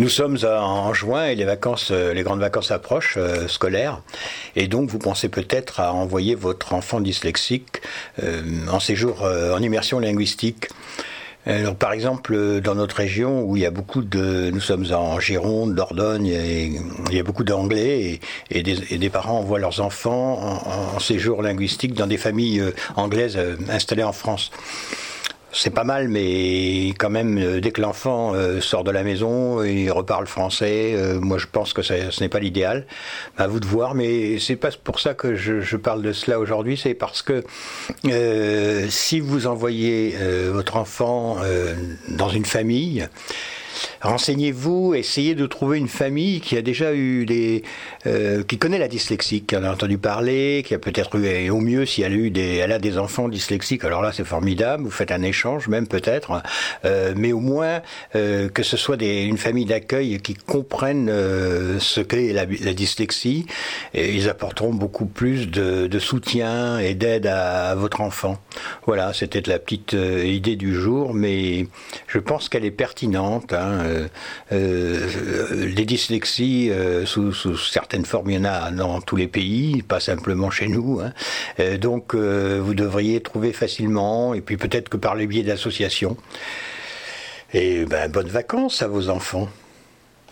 Nous sommes en juin et les vacances, euh, les grandes vacances approchent euh, scolaires, et donc vous pensez peut-être à envoyer votre enfant dyslexique euh, en séjour en immersion linguistique. Alors, par exemple, dans notre région où il y a beaucoup de, nous sommes en Gironde, Dordogne, et il y a beaucoup d'anglais et, des, parents envoient leurs enfants en, en, séjour linguistique dans des familles anglaises installées en France c'est pas mal, mais quand même, euh, dès que l'enfant euh, sort de la maison, il reparle français. Euh, moi, je pense que ce n'est pas l'idéal. À vous de voir, mais c'est pas pour ça que je, je parle de cela aujourd'hui. C'est parce que si vous envoyez votre enfant dans une famille, Renseignez-vous, essayez de trouver une famille qui a déjà eu des, euh, qui connaît la dyslexie, qui en a entendu parler, qui a peut-être eu, et au mieux si elle a eu des, elle a des enfants dyslexiques. Alors là, c'est formidable. Vous faites un échange, même peut-être, euh, mais au moins euh, que ce soit des, une famille d'accueil qui comprenne ce qu'est la, la, dyslexie. Et ils apporteront beaucoup plus de, de soutien et d'aide à, à, votre enfant. Voilà, c'était la petite idée du jour, mais je pense qu'elle est pertinente. Hein. Euh, euh, les dyslexies, euh, sous, certaines formes, il y en a dans tous les pays, pas simplement chez nous. Hein. donc, vous devriez trouver facilement, et puis peut-être que par le biais d'associations. Et ben, bonnes vacances à vos enfants.